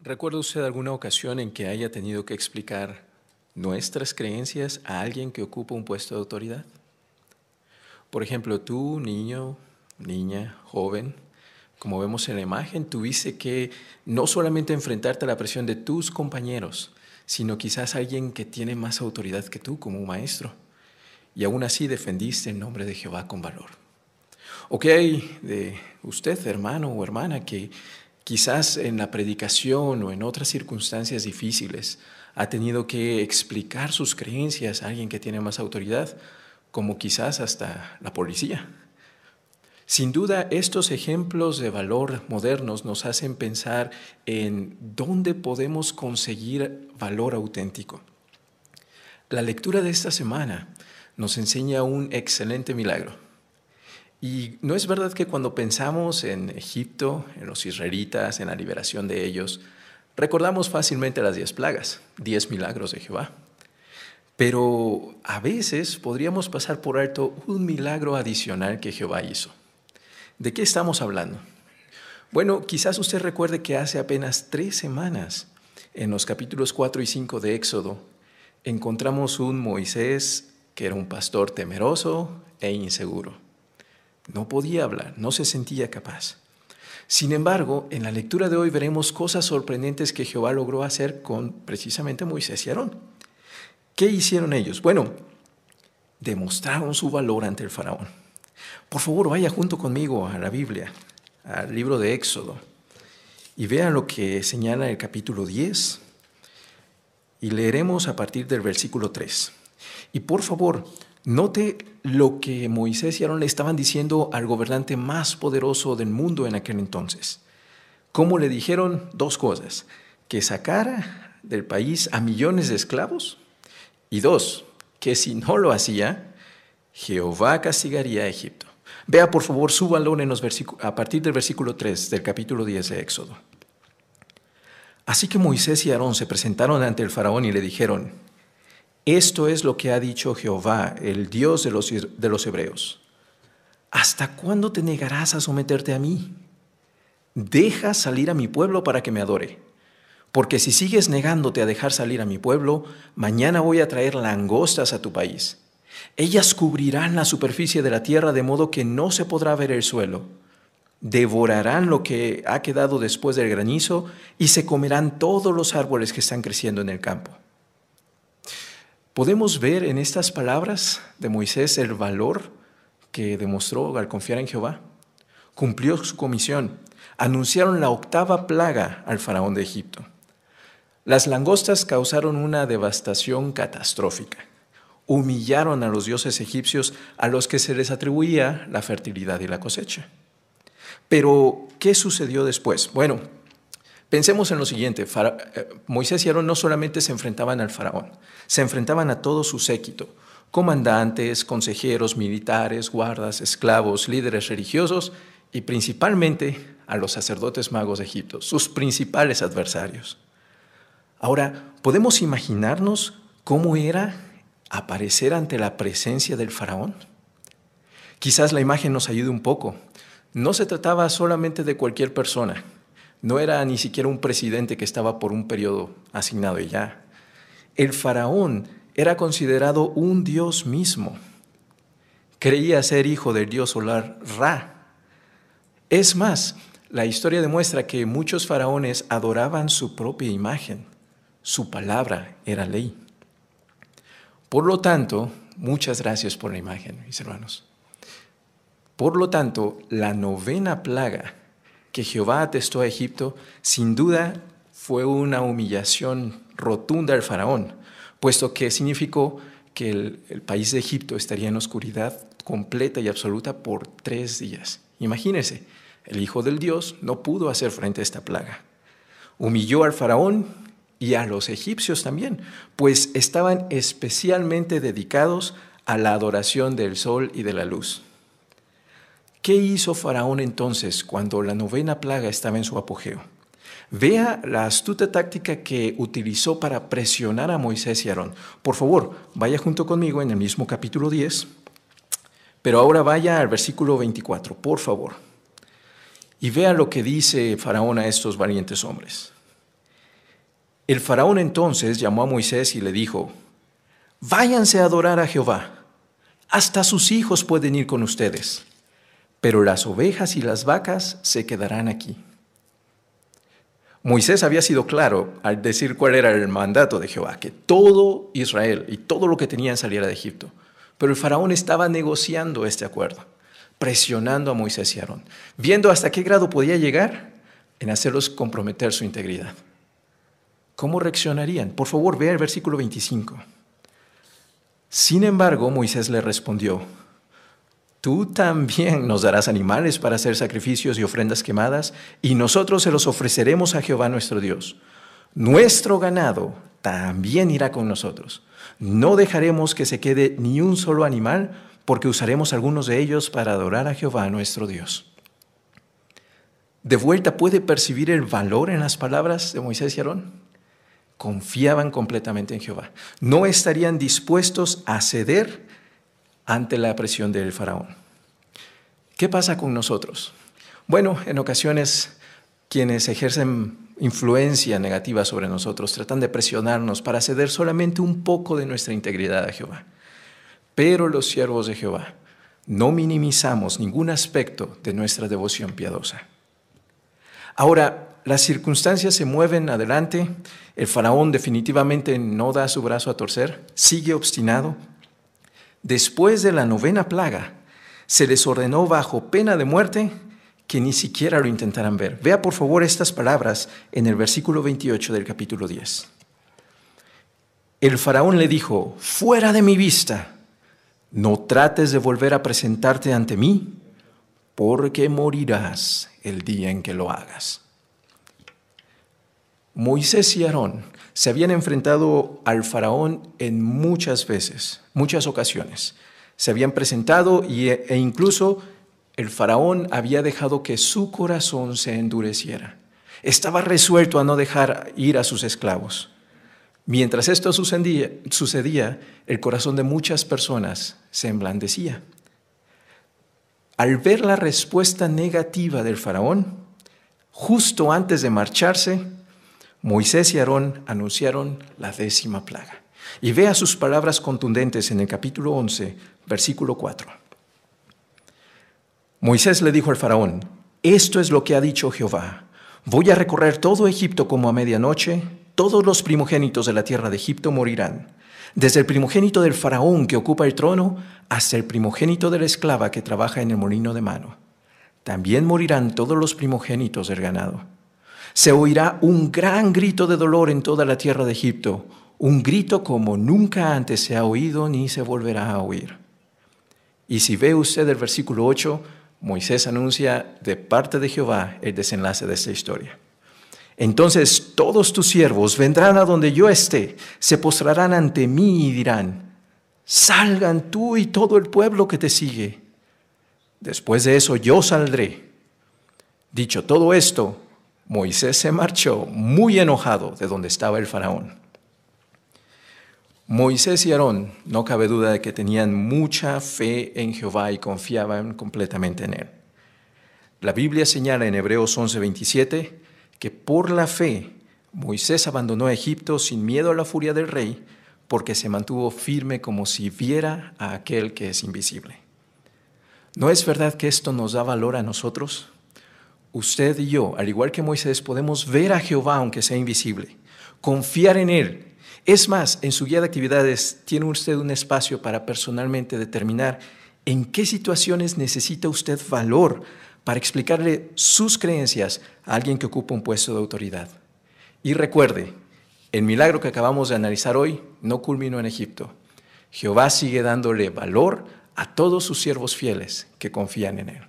¿Recuerda usted alguna ocasión en que haya tenido que explicar nuestras creencias a alguien que ocupa un puesto de autoridad? Por ejemplo, tú, niño, niña, joven, como vemos en la imagen, tuviste que no solamente enfrentarte a la presión de tus compañeros, sino quizás alguien que tiene más autoridad que tú como un maestro. Y aún así defendiste el nombre de Jehová con valor. ¿O qué hay de usted, hermano o hermana, que quizás en la predicación o en otras circunstancias difíciles ha tenido que explicar sus creencias a alguien que tiene más autoridad, como quizás hasta la policía? Sin duda, estos ejemplos de valor modernos nos hacen pensar en dónde podemos conseguir valor auténtico. La lectura de esta semana nos enseña un excelente milagro. Y no es verdad que cuando pensamos en Egipto, en los israelitas, en la liberación de ellos, recordamos fácilmente las diez plagas, diez milagros de Jehová. Pero a veces podríamos pasar por alto un milagro adicional que Jehová hizo. ¿De qué estamos hablando? Bueno, quizás usted recuerde que hace apenas tres semanas, en los capítulos 4 y 5 de Éxodo, encontramos un Moisés que era un pastor temeroso e inseguro. No podía hablar, no se sentía capaz. Sin embargo, en la lectura de hoy veremos cosas sorprendentes que Jehová logró hacer con precisamente Moisés y Aarón. ¿Qué hicieron ellos? Bueno, demostraron su valor ante el faraón. Por favor, vaya junto conmigo a la Biblia, al libro de Éxodo, y vean lo que señala el capítulo 10, y leeremos a partir del versículo 3. Y por favor, note lo que Moisés y Aarón le estaban diciendo al gobernante más poderoso del mundo en aquel entonces. ¿Cómo le dijeron dos cosas? Que sacara del país a millones de esclavos y dos, que si no lo hacía, Jehová castigaría a Egipto. Vea por favor su valor en los a partir del versículo 3 del capítulo 10 de Éxodo. Así que Moisés y Aarón se presentaron ante el faraón y le dijeron, esto es lo que ha dicho Jehová, el Dios de los, de los hebreos. ¿Hasta cuándo te negarás a someterte a mí? Deja salir a mi pueblo para que me adore. Porque si sigues negándote a dejar salir a mi pueblo, mañana voy a traer langostas a tu país ellas cubrirán la superficie de la tierra de modo que no se podrá ver el suelo. Devorarán lo que ha quedado después del granizo y se comerán todos los árboles que están creciendo en el campo. Podemos ver en estas palabras de Moisés el valor que demostró al confiar en Jehová. Cumplió su comisión. Anunciaron la octava plaga al faraón de Egipto. Las langostas causaron una devastación catastrófica humillaron a los dioses egipcios a los que se les atribuía la fertilidad y la cosecha. Pero, ¿qué sucedió después? Bueno, pensemos en lo siguiente. Eh, Moisés y Aarón no solamente se enfrentaban al faraón, se enfrentaban a todo su séquito, comandantes, consejeros, militares, guardas, esclavos, líderes religiosos y principalmente a los sacerdotes magos de Egipto, sus principales adversarios. Ahora, ¿podemos imaginarnos cómo era aparecer ante la presencia del faraón? Quizás la imagen nos ayude un poco. No se trataba solamente de cualquier persona, no era ni siquiera un presidente que estaba por un periodo asignado y ya. El faraón era considerado un dios mismo. Creía ser hijo del dios solar Ra. Es más, la historia demuestra que muchos faraones adoraban su propia imagen. Su palabra era ley. Por lo tanto, muchas gracias por la imagen, mis hermanos. Por lo tanto, la novena plaga que Jehová atestó a Egipto, sin duda fue una humillación rotunda al faraón, puesto que significó que el, el, país de Egipto estaría en oscuridad completa y absoluta por tres días. Imagínense, el Hijo del Dios no pudo hacer frente a esta plaga. Humilló al faraón y a los egipcios también, pues estaban especialmente dedicados a la adoración del sol y de la luz. ¿Qué hizo Faraón entonces cuando la novena plaga estaba en su apogeo? Vea la astuta táctica que utilizó para presionar a Moisés y Aarón. Por favor, vaya junto conmigo en el mismo capítulo 10, pero ahora vaya al versículo 24, por favor. Y vea lo que dice Faraón a estos valientes hombres. El faraón entonces llamó a Moisés y le dijo, váyanse a adorar a Jehová, hasta sus hijos pueden ir con ustedes, pero las ovejas y las vacas se quedarán aquí. Moisés había sido claro al decir cuál era el mandato de Jehová, que todo Israel y todo lo que tenían saliera de Egipto. Pero el faraón estaba negociando este acuerdo, presionando a Moisés y Aarón, viendo hasta qué grado podía llegar en hacerlos comprometer su integridad. ¿Cómo reaccionarían? Por favor, vea el versículo 25. Sin embargo, Moisés le respondió, Tú también nos darás animales para hacer sacrificios y ofrendas quemadas, y nosotros se los ofreceremos a Jehová nuestro Dios. Nuestro ganado también irá con nosotros. No dejaremos que se quede ni un solo animal, porque usaremos algunos de ellos para adorar a Jehová nuestro Dios. De vuelta puede percibir el valor en las palabras de Moisés y Aarón. Confiaban completamente en Jehová. No estarían dispuestos a ceder ante la presión del faraón. ¿Qué pasa con nosotros? Bueno, en ocasiones quienes ejercen influencia negativa sobre nosotros tratan de presionarnos para ceder solamente un poco de nuestra integridad a Jehová. Pero los siervos de Jehová no minimizamos ningún aspecto de nuestra devoción piadosa. Ahora, las circunstancias se mueven adelante, el faraón definitivamente no da su brazo a torcer, sigue obstinado, Después de la novena plaga, se les ordenó bajo pena de muerte que ni siquiera lo intentaran ver. Vea por favor estas palabras en el versículo 28 del capítulo 10. El faraón le dijo, fuera de mi vista, no trates de volver a presentarte ante mí, porque morirás el día en que lo hagas. Moisés y Aarón se habían enfrentado al faraón en muchas veces, muchas ocasiones. Se habían presentado y, e incluso el faraón había dejado que su corazón se endureciera. Estaba resuelto a no dejar ir a sus esclavos. Mientras esto sucedía, sucedía, el corazón de muchas personas se emblandecía. Al ver la respuesta negativa del faraón, justo antes de marcharse, Moisés y Aarón anunciaron la décima plaga. Y vea sus palabras contundentes en el capítulo 11, versículo 4. Moisés le dijo al faraón, esto es lo que ha dicho Jehová, voy a recorrer todo Egipto como a medianoche, todos los primogénitos de la tierra de Egipto morirán, desde el primogénito del faraón que ocupa el trono hasta el primogénito de la esclava que trabaja en el molino de mano. También morirán todos los primogénitos del ganado se oirá un gran grito de dolor en toda la tierra de Egipto, un grito como nunca antes se ha oído ni se volverá a oír. Y si ve usted el versículo 8, Moisés anuncia de parte de Jehová el desenlace de esta historia. Entonces todos tus siervos vendrán a donde yo esté, se postrarán ante mí y dirán, salgan tú y todo el pueblo que te sigue. Después de eso yo saldré. Dicho todo esto, Moisés se marchó muy enojado de donde estaba el faraón. Moisés y Aarón, no cabe duda de que tenían mucha fe en Jehová y confiaban completamente en él. La Biblia señala en Hebreos 11:27 que por la fe Moisés abandonó Egipto sin miedo a la furia del rey porque se mantuvo firme como si viera a aquel que es invisible. ¿No es verdad que esto nos da valor a nosotros? Usted y yo, al igual que Moisés, podemos ver a Jehová aunque sea invisible, confiar en Él. Es más, en su guía de actividades tiene usted un espacio para personalmente determinar en qué situaciones necesita usted valor para explicarle sus creencias a alguien que ocupa un puesto de autoridad. Y recuerde, el milagro que acabamos de analizar hoy no culminó en Egipto. Jehová sigue dándole valor a todos sus siervos fieles que confían en Él.